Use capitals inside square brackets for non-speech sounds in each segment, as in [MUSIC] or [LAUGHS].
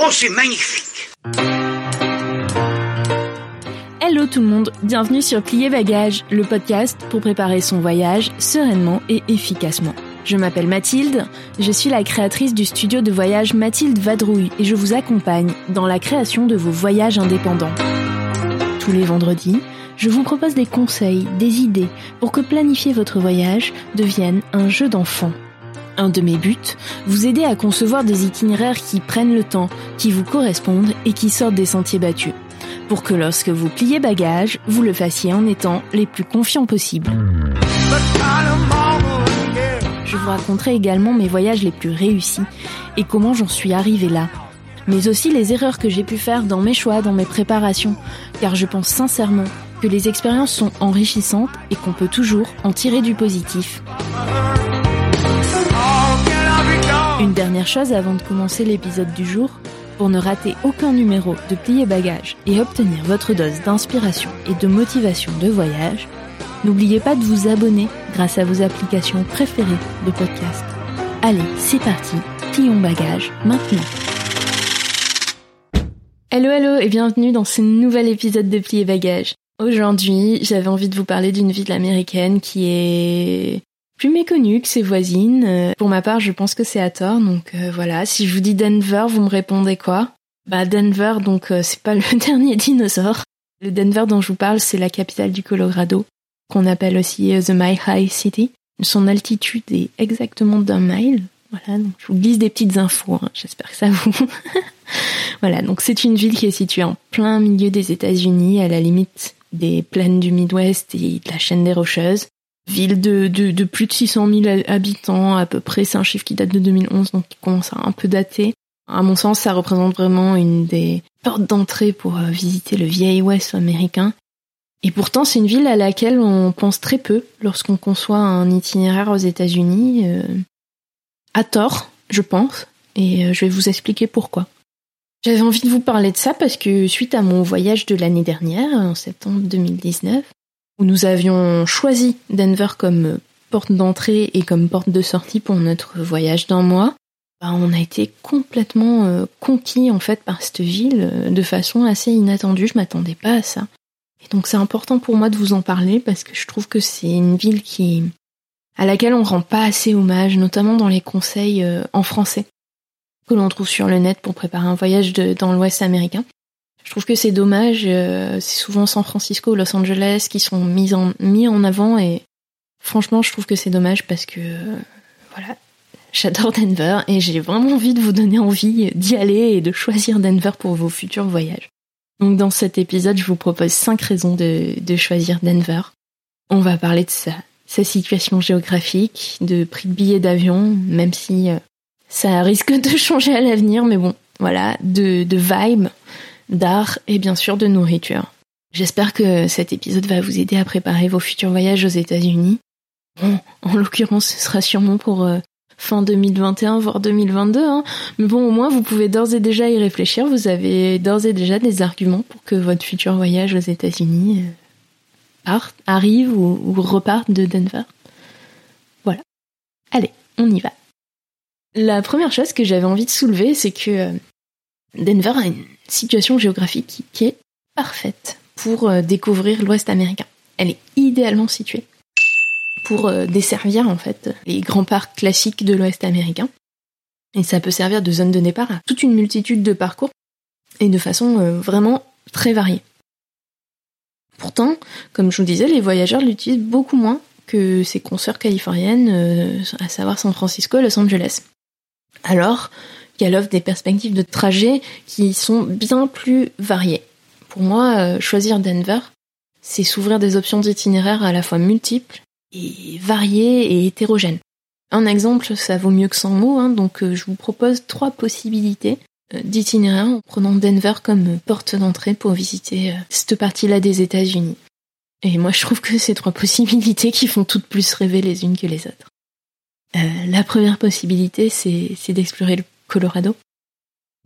Oh, c'est magnifique Hello tout le monde, bienvenue sur Plier Bagage, le podcast pour préparer son voyage sereinement et efficacement. Je m'appelle Mathilde, je suis la créatrice du studio de voyage Mathilde Vadrouille et je vous accompagne dans la création de vos voyages indépendants. Tous les vendredis, je vous propose des conseils, des idées pour que planifier votre voyage devienne un jeu d'enfant. Un de mes buts, vous aider à concevoir des itinéraires qui prennent le temps, qui vous correspondent et qui sortent des sentiers battus. Pour que lorsque vous pliez bagage, vous le fassiez en étant les plus confiants possibles. Je vous raconterai également mes voyages les plus réussis et comment j'en suis arrivée là. Mais aussi les erreurs que j'ai pu faire dans mes choix, dans mes préparations, car je pense sincèrement que les expériences sont enrichissantes et qu'on peut toujours en tirer du positif. Une dernière chose avant de commencer l'épisode du jour, pour ne rater aucun numéro de Plier Bagage et obtenir votre dose d'inspiration et de motivation de voyage, N'oubliez pas de vous abonner grâce à vos applications préférées de podcast. Allez, c'est parti, plions bagage maintenant. Hello hello et bienvenue dans ce nouvel épisode de Plier Bagage. Aujourd'hui, j'avais envie de vous parler d'une ville américaine qui est plus méconnue que ses voisines. Pour ma part, je pense que c'est à tort, donc euh, voilà. Si je vous dis Denver, vous me répondez quoi? Bah Denver, donc euh, c'est pas [LAUGHS] le dernier dinosaure. Le Denver dont je vous parle, c'est la capitale du Colorado qu'on appelle aussi euh, The Mile High City. Son altitude est exactement d'un mile. Voilà, donc je vous glisse des petites infos. Hein. J'espère que ça vous. [LAUGHS] voilà, donc c'est une ville qui est située en plein milieu des États-Unis, à la limite des plaines du Midwest et de la chaîne des Rocheuses. Ville de, de, de plus de 600 000 habitants à peu près. C'est un chiffre qui date de 2011, donc qui commence à un peu dater. À mon sens, ça représente vraiment une des portes d'entrée pour euh, visiter le vieil Ouest américain. Et pourtant, c'est une ville à laquelle on pense très peu lorsqu'on conçoit un itinéraire aux États-Unis. Euh, à tort, je pense. Et euh, je vais vous expliquer pourquoi. J'avais envie de vous parler de ça parce que suite à mon voyage de l'année dernière, en septembre 2019, où nous avions choisi Denver comme porte d'entrée et comme porte de sortie pour notre voyage d'un mois, bah, on a été complètement euh, conquis en fait par cette ville de façon assez inattendue. Je m'attendais pas à ça. Et donc c'est important pour moi de vous en parler parce que je trouve que c'est une ville qui à laquelle on rend pas assez hommage, notamment dans les conseils euh, en français que l'on trouve sur le net pour préparer un voyage dans l'Ouest américain. Je trouve que c'est dommage, euh, c'est souvent San Francisco Los Angeles qui sont mis en, mis en avant et franchement je trouve que c'est dommage parce que voilà, j'adore Denver et j'ai vraiment envie de vous donner envie d'y aller et de choisir Denver pour vos futurs voyages. Donc dans cet épisode, je vous propose cinq raisons de, choisir Denver. On va parler de sa, sa situation géographique, de prix de billets d'avion, même si euh, ça risque de [LAUGHS] changer à l'avenir, mais bon, voilà, de, de vibe, d'art et bien sûr de nourriture. J'espère que cet épisode va vous aider à préparer vos futurs voyages aux États-Unis. Bon, en l'occurrence, ce sera sûrement pour euh, fin 2021, voire 2022. Hein. Mais bon, au moins, vous pouvez d'ores et déjà y réfléchir. Vous avez d'ores et déjà des arguments pour que votre futur voyage aux États-Unis euh, arrive ou, reparte de Denver. Voilà. Allez, on y va. La première chose que j'avais envie de soulever, c'est que euh, Denver a une situation géographique qui est parfaite pour euh, découvrir l'Ouest américain. Elle est idéalement située pour euh, desservir en fait les grands parcs classiques de l'Ouest américain. Et ça peut servir de zone de départ à toute une multitude de parcours et de façon euh, vraiment très variée. Pourtant, comme je vous disais, les voyageurs l'utilisent beaucoup moins que ses consoeurs californiennes, à savoir San Francisco Los Angeles. Alors qu'elle offre des perspectives de trajet qui sont bien plus variées. Pour moi, choisir Denver, c'est s'ouvrir des options d'itinéraire à la fois multiples et variée et hétérogène. Un exemple, ça vaut mieux que 100 mots, hein, donc euh, je vous propose trois possibilités euh, d'itinéraire en prenant Denver comme porte d'entrée pour visiter euh, cette partie-là des États-Unis. Et moi, je trouve que ces trois possibilités qui font toutes plus rêver les unes que les autres. la première possibilité, c'est d'explorer le Colorado,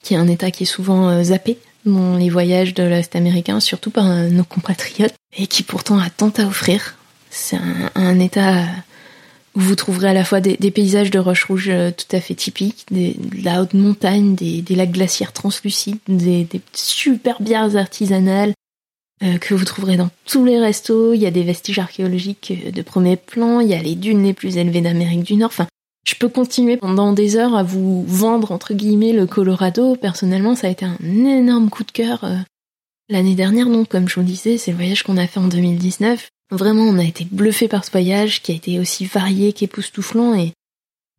qui est un État qui est souvent zappé dans les voyages de l'Est américain, surtout par nos compatriotes, et qui pourtant a tant à offrir. C'est un, État vous trouverez à la fois des, paysages de roches rouges euh, tout à fait typiques, des, de la haute montagne, des, lacs glaciaires translucides, des, super bières artisanales euh, que vous trouverez dans tous les restos. Il y a des vestiges archéologiques euh, de premier plan, il y a les dunes les plus élevées d'Amérique du Nord. Enfin, je peux continuer pendant des heures à vous vendre entre guillemets le Colorado. Personnellement, ça a été un énorme coup de cœur l'année dernière. Donc, comme je vous disais, c'est le voyage qu'on a fait en 2019. Vraiment, on a été bluffé par ce voyage qui a été aussi varié qu'époustouflant et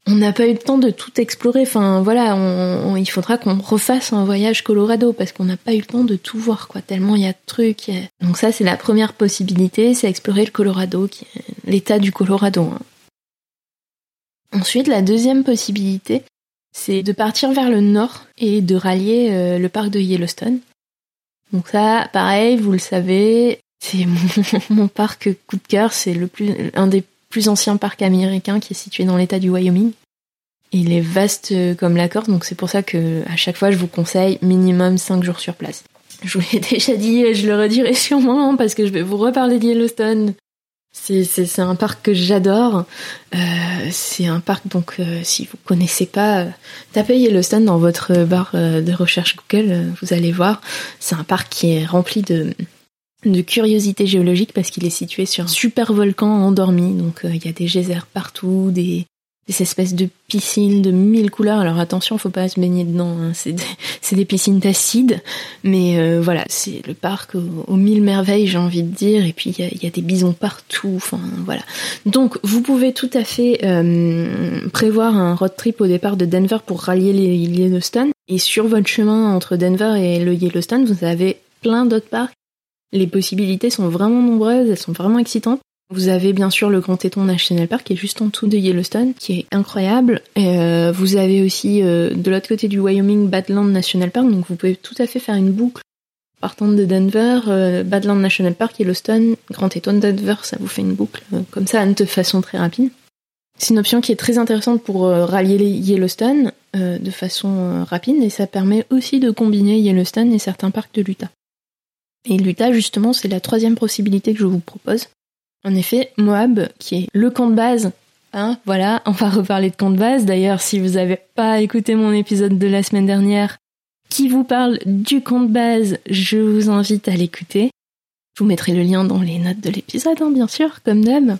on n'a pas eu le temps de tout explorer. Enfin, voilà, il faudra qu'on refasse un voyage Colorado parce qu'on n'a pas eu le temps de tout voir, quoi. Tellement il y a de trucs. Donc ça, c'est la première possibilité, c'est explorer le Colorado, l'état du Colorado. Hein. Ensuite, la deuxième possibilité, c'est de partir vers le nord et de rallier euh, le parc de Yellowstone. Donc ça, pareil, vous le savez, c'est [LAUGHS] mon, parc coup de cœur, c'est le plus, un des plus anciens parcs américains qui est situé dans l'état du Wyoming. Il est vaste comme la corde, donc c'est pour ça que à chaque fois je vous conseille minimum 5 jours sur place. Je vous l'ai [LAUGHS] déjà dit et je le redirai sûrement parce que je vais vous reparler de Yellowstone. C'est un parc que j'adore. Euh, c'est un parc donc euh, si vous connaissez pas, euh, tapez Yellowstone dans votre barre de recherche Google, vous allez voir. C'est un parc qui est rempli de de curiosité géologique parce qu'il est situé sur un super volcan endormi. Donc il y a des geysers partout, des, des, espèces de piscines de mille couleurs. Alors attention, faut pas se baigner dedans. Hein. C'est des, [LAUGHS] piscines acides, mais euh, voilà, c'est le parc aux, mille merveilles, j'ai envie de dire. Et puis il y a, y a, des bisons partout. Enfin voilà. Donc vous pouvez tout à fait euh, prévoir un road trip au départ de Denver pour rallier les Yellowstone. Et sur votre chemin entre Denver et le Yellowstone, vous avez plein d'autres parcs les possibilités sont vraiment nombreuses, elles sont vraiment excitantes. Vous avez bien sûr le Grand Teton National Park qui est juste en dessous de Yellowstone, qui est incroyable. Euh, vous avez aussi euh, de l'autre côté du Wyoming Badland National Park, donc vous pouvez tout à fait faire une boucle partant de Denver, euh, Badland National Park, Yellowstone, Grand Teton, Denver, ça vous fait une boucle comme ça de façon très rapide. C'est une option qui est très intéressante pour rallier les Yellowstone de façon rapide et ça permet aussi de combiner Yellowstone et certains parcs de l'Utah. Et l'Utah, justement, c'est la troisième possibilité que je vous propose. En effet, Moab, qui est le camp de base, hein, voilà, on va reparler de camp de base. D'ailleurs, si vous n'avez pas écouté mon épisode de la semaine dernière, qui vous parle du camp de base, je vous invite à l'écouter. Je vous mettrai le lien dans les notes de l'épisode, hein, bien sûr, comme d'hab.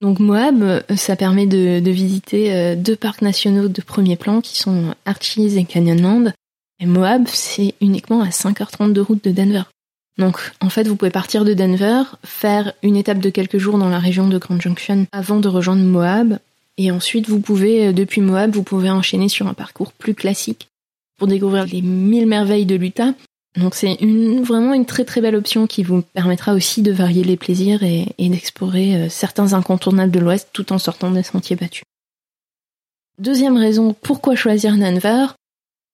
Donc Moab, ça permet de, visiter euh, deux parcs nationaux de premier plan qui sont Archies et Canyonland. Et Moab, c'est uniquement à 5h30 de route de Denver. Donc en fait, vous pouvez partir de Denver, faire une étape de quelques jours dans la région de Grand Junction avant de rejoindre Moab, et ensuite vous pouvez, euh, depuis Moab, vous pouvez enchaîner sur un parcours plus classique pour découvrir les mille merveilles de l'Utah. Donc c'est vraiment une très très belle option qui vous permettra aussi de varier les plaisirs et, et d'explorer euh, certains incontournables de l'Ouest tout en sortant des sentiers battus. Deuxième raison pourquoi choisir Denver,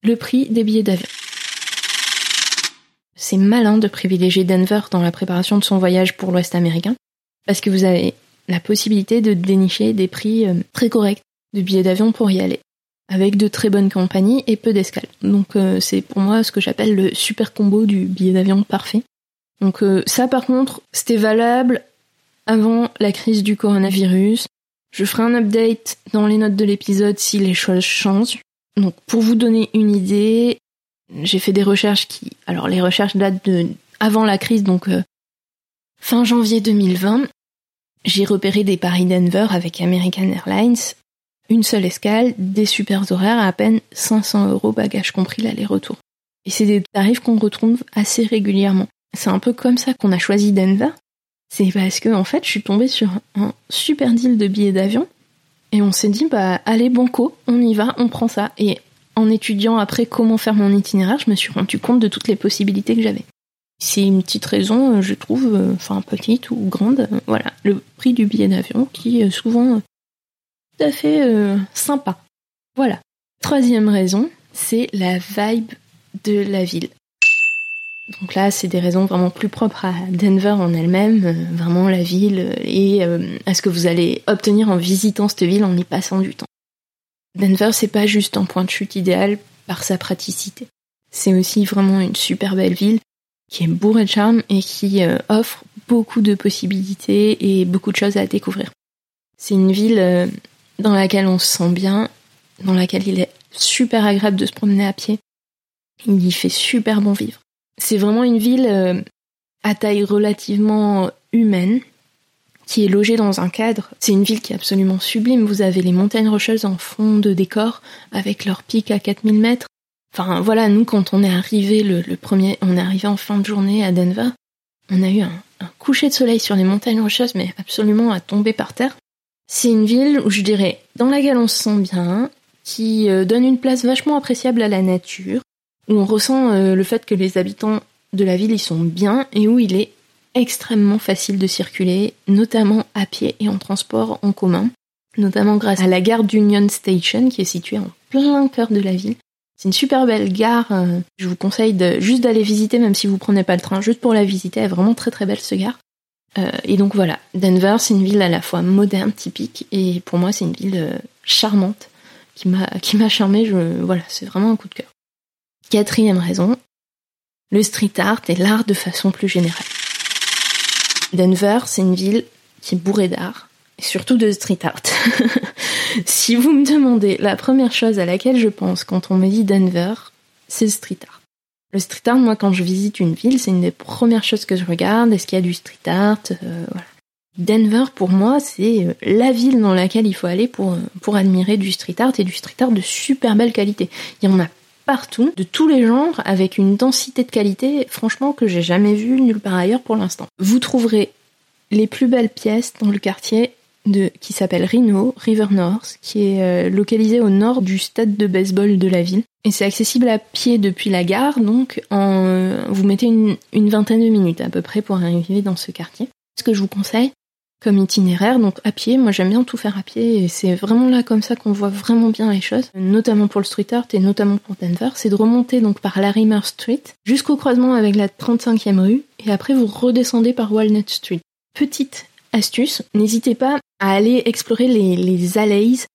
le prix des billets d'avion c'est malin de privilégier Denver dans la préparation de son voyage pour l'Ouest américain, parce que vous avez la possibilité de dénicher des prix euh, très corrects de billets d'avion pour y aller, avec de très bonnes compagnies et peu d'escales. Donc euh, c'est pour moi ce que j'appelle le super combo du billet d'avion parfait. Donc euh, ça par contre, c'était valable avant la crise du coronavirus. Je ferai un update dans les notes de l'épisode si les choses changent. Donc pour vous donner une idée, j'ai fait des recherches qui, alors les recherches datent de avant la crise, donc euh, fin janvier 2020. J'ai repéré des Paris-Denver avec American Airlines, une seule escale, des super horaires à à peine 500 euros bagages compris l'aller-retour. Et c'est des tarifs qu'on retrouve assez régulièrement. C'est un peu comme ça qu'on a choisi Denver. C'est parce que en fait, je suis tombée sur un super deal de billets d'avion et on s'est dit bah allez banco, on y va, on prend ça. Et en étudiant après comment faire mon itinéraire, je me suis rendu compte de toutes les possibilités que j'avais. C'est une petite raison, euh, je trouve, euh, enfin petite ou grande, euh, voilà, le prix du billet d'avion qui souvent tout à fait sympa. Voilà. Troisième raison, c'est la vibe de la ville. Donc là, c'est des raisons vraiment plus propres à Denver en elle-même, vraiment la ville et à ce que vous allez obtenir en visitant cette ville en y passant du temps. Denver, c'est pas juste un point de chute idéal par sa praticité. C'est aussi vraiment une super belle ville qui est bourrée de charme et qui euh, offre beaucoup de possibilités et beaucoup de choses à découvrir. C'est une ville dans laquelle on se sent bien, dans laquelle il est super agréable de se promener à pied. Il y fait super bon vivre. C'est vraiment une ville euh, à taille relativement humaine, qui est logée dans un cadre. C'est une ville qui est absolument sublime. Vous avez les montagnes rocheuses en fond de décor, avec leurs pics à 4000 mètres. Enfin voilà, nous quand on est arrivé le, premier, on est arrivé en fin de journée à Denver, on a eu un, coucher de soleil sur les montagnes rocheuses, mais absolument à tomber par terre. C'est une ville où je dirais dans laquelle on se sent bien, qui euh, donne une place vachement appréciable à la nature, où on ressent euh, le fait que les habitants de la ville y sont bien et où il est extrêmement facile de circuler, notamment à pied et en transport en commun, notamment grâce à la gare d'Union Station qui est située en plein cœur de la ville. C'est une super belle gare, euh, je vous conseille juste d'aller visiter même si vous prenez pas le train, juste pour la visiter, elle est vraiment très très belle ce gare. Euh, et donc voilà, Denver c'est une ville à la fois moderne, typique, et pour moi c'est une ville charmante qui m'a qui m'a charmé, je, voilà, c'est vraiment un coup de cœur. Quatrième raison, le street art et l'art de façon plus générale. Denver, c'est une ville qui est bourrée d'art, et surtout de street art. [LAUGHS] si vous me demandez la première chose à laquelle je pense quand on me dit Denver, c'est le street art. Le street art, moi, quand je visite une ville, c'est une des premières choses que je regarde. Est-ce qu'il y a du street art euh, Denver, pour moi, c'est euh, la ville dans laquelle il faut aller pour, euh, pour admirer du street art et du street art de super belle qualité. Il y en a partout, de tous les genres, avec une densité de qualité, franchement, que j'ai jamais vue nulle part ailleurs pour l'instant. Vous trouverez les plus belles pièces dans le quartier qui s'appelle Reno, River North, qui est euh, localisé au nord du stade de baseball de la ville. Et c'est accessible à pied depuis la gare, donc vous mettez une vingtaine de minutes à peu près pour arriver dans ce quartier. Ce que je vous conseille, comme itinéraire, donc à pied. Moi j'aime bien tout faire à pied et c'est vraiment là comme ça qu'on voit vraiment bien les choses, notamment pour le street art et notamment pour Denver. C'est de remonter donc par Larimer Street jusqu'au croisement avec la 35e rue et après vous redescendez par Walnut Street. Petite astuce, n'hésitez pas à aller explorer les, les alleys.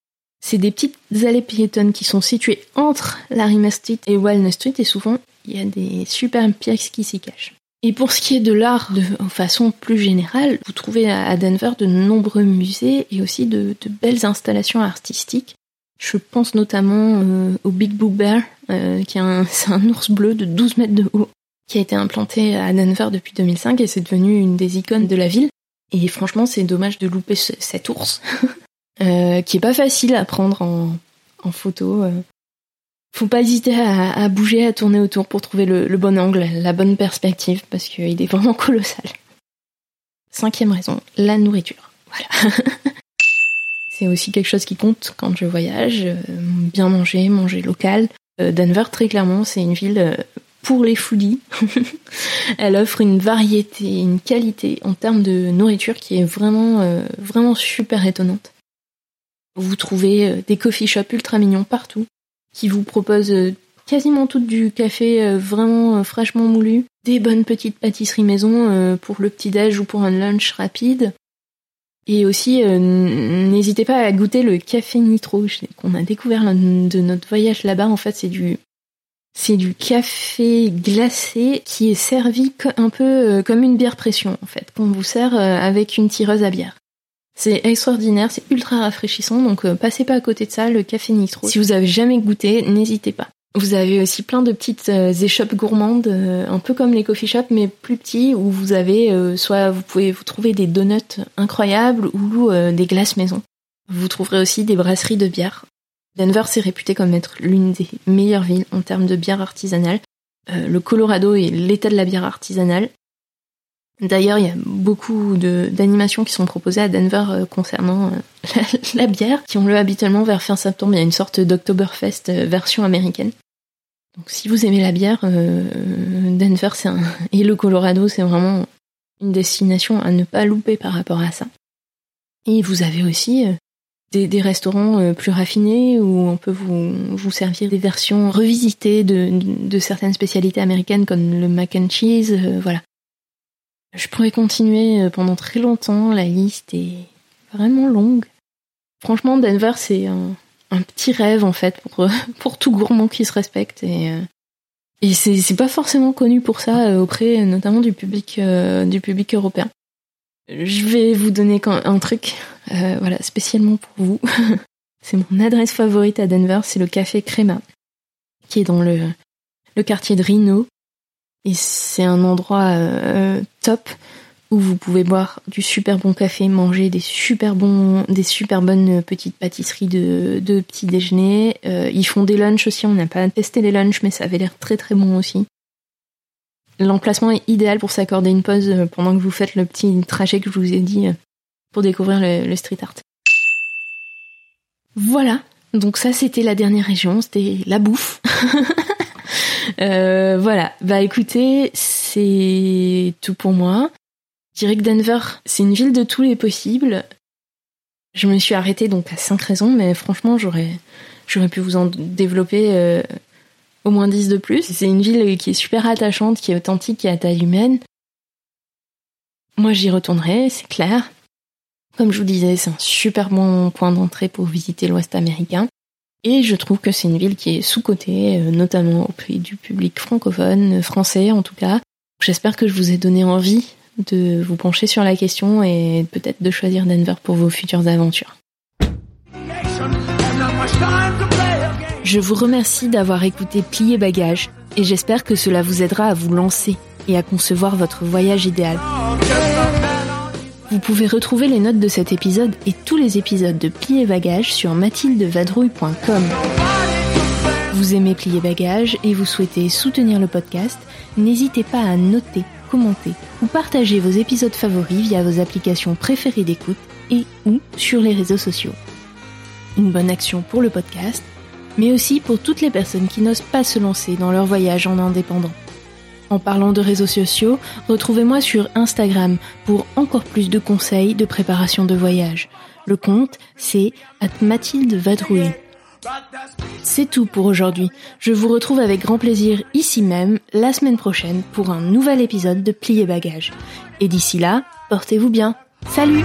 C'est des petites allées piétonnes qui sont situées entre Larimer Street et Walnut Street et souvent il y a des super pièces qui s'y cachent. Et pour ce qui est de l'art de façon plus générale, vous trouvez à Denver de nombreux musées et aussi de, belles installations artistiques. Je pense notamment euh, au Big Blue Bear, euh, qui est un, [LAUGHS] ours bleu de 12 mètres de haut, qui a été implanté à Denver depuis 2005 et c'est devenu une des icônes de la ville. Et franchement, c'est dommage de louper cet ours, [LAUGHS] euh, qui est pas facile à prendre en, en photo. Faut pas hésiter à, bouger, à tourner autour pour trouver le, bon angle, la bonne perspective, parce qu'il est vraiment [LAUGHS] colossal. Cinquième raison, la nourriture. Voilà. [LAUGHS] C'est aussi quelque chose qui compte quand je voyage. Euh, bien manger, manger local. Euh, Denver, très clairement, c'est une ville euh, pour les foodies. [LAUGHS] Elle offre une variété, une qualité en termes de nourriture qui est vraiment, vraiment super étonnante. Vous trouvez des coffee shops ultra mignons partout qui vous propose euh, quasiment tout du café euh, vraiment euh, fraîchement moulu, des bonnes petites pâtisseries maison pour le petit-déj ou pour un lunch rapide. Et aussi, n'hésitez pas à goûter le café nitro qu'on a découvert de notre voyage là-bas. En fait, c'est du c'est du café glacé qui est servi un peu comme une bière pression en fait, qu'on vous sert avec une tireuse à bière. C'est extraordinaire, c'est ultra rafraîchissant, donc euh, passez pas à côté de ça, le café nitro. Si vous avez jamais goûté, n'hésitez pas. Vous avez aussi plein de petites euh, échoppes gourmandes, euh, un peu comme les coffee shops, mais plus petits, où vous avez soit vous pouvez vous trouver des donuts incroyables ou des glaces maison. Vous trouverez aussi des brasseries de bière. Denver s'est réputé comme être l'une des meilleures villes en termes de bière artisanale. le Colorado est l'état de la bière artisanale. D'ailleurs, il y a beaucoup d'animations qui sont proposées à Denver euh, concernant euh, [LAUGHS] la, bière, qui ont lieu habituellement vers fin septembre. Il y a une sorte d'Octoberfest euh, version américaine. Donc si vous aimez la bière, Denver un... [LAUGHS] et le Colorado, c'est vraiment une destination à ne pas louper par rapport à ça. Et vous avez aussi des, restaurants plus raffinés où on peut vous, servir des versions revisitées de, certaines spécialités américaines comme le mac and cheese, voilà. Je pourrais continuer euh, pendant très longtemps, la liste est vraiment longue. Franchement, Denver, c'est un, petit rêve en fait [LAUGHS] pour, tout gourmand qui se respecte et, et c'est pas forcément connu pour ça auprès notamment du public, européen. Je vais vous donner un truc, euh, voilà, spécialement pour vous. [LAUGHS] c'est mon adresse favorite à Denver, c'est le café Crema, qui est dans le, le quartier de Reno. Et c'est un endroit euh, top où vous pouvez boire du super bon café, manger des super bons, des super bonnes petites pâtisseries de, de petit déjeuner. Euh, ils font des lunchs aussi. On n'a pas testé les lunchs, mais ça avait l'air très très bon aussi. L'emplacement est idéal pour s'accorder une pause euh, pendant que vous faites le petit trajet que je vous ai dit euh, pour découvrir le, street art. Voilà, donc ça c'était la dernière région, c'était la bouffe. [LAUGHS] Euh, voilà, bah écoutez, c'est tout pour moi. Je dirais que Denver, c'est une ville de tous les possibles. Je me suis arrêtée donc à cinq raisons, mais franchement j'aurais j'aurais pu vous en développer au moins 10 de plus. C'est une ville qui est super attachante, qui est authentique, qui est à taille humaine. Moi, j'y retournerai, c'est clair. Comme je vous disais, c'est un super bon point d'entrée pour visiter l'Ouest américain. Et je trouve que c'est une ville qui est sous-cotée, euh, notamment auprès du public francophone, euh, français en tout cas. J'espère que je vous ai donné envie de vous pencher sur la question et peut-être de choisir Denver pour vos futures aventures. Je vous remercie d'avoir écouté Plier Bagage et j'espère que cela vous aidera à vous lancer et à concevoir votre voyage idéal. Vous pouvez retrouver les notes de cet épisode et tous les épisodes de Plier Bagage sur mathildevadrouille.com. Vous aimez Plier Bagage et vous souhaitez soutenir le podcast, n'hésitez pas à noter, commenter ou partager vos épisodes favoris via vos applications préférées d'écoute et ou sur les réseaux sociaux. Une bonne action pour le podcast mais aussi pour toutes les personnes qui n'osent pas se lancer dans leur voyage en indépendant. En parlant de réseaux sociaux, retrouvez-moi sur Instagram pour encore plus de conseils de préparation de voyage. Le compte, c'est Mathilde Vadrouille. C'est tout pour aujourd'hui. Je vous retrouve avec grand plaisir ici même la semaine prochaine pour un nouvel épisode de Plier Bagage. Et d'ici là, portez-vous bien. Salut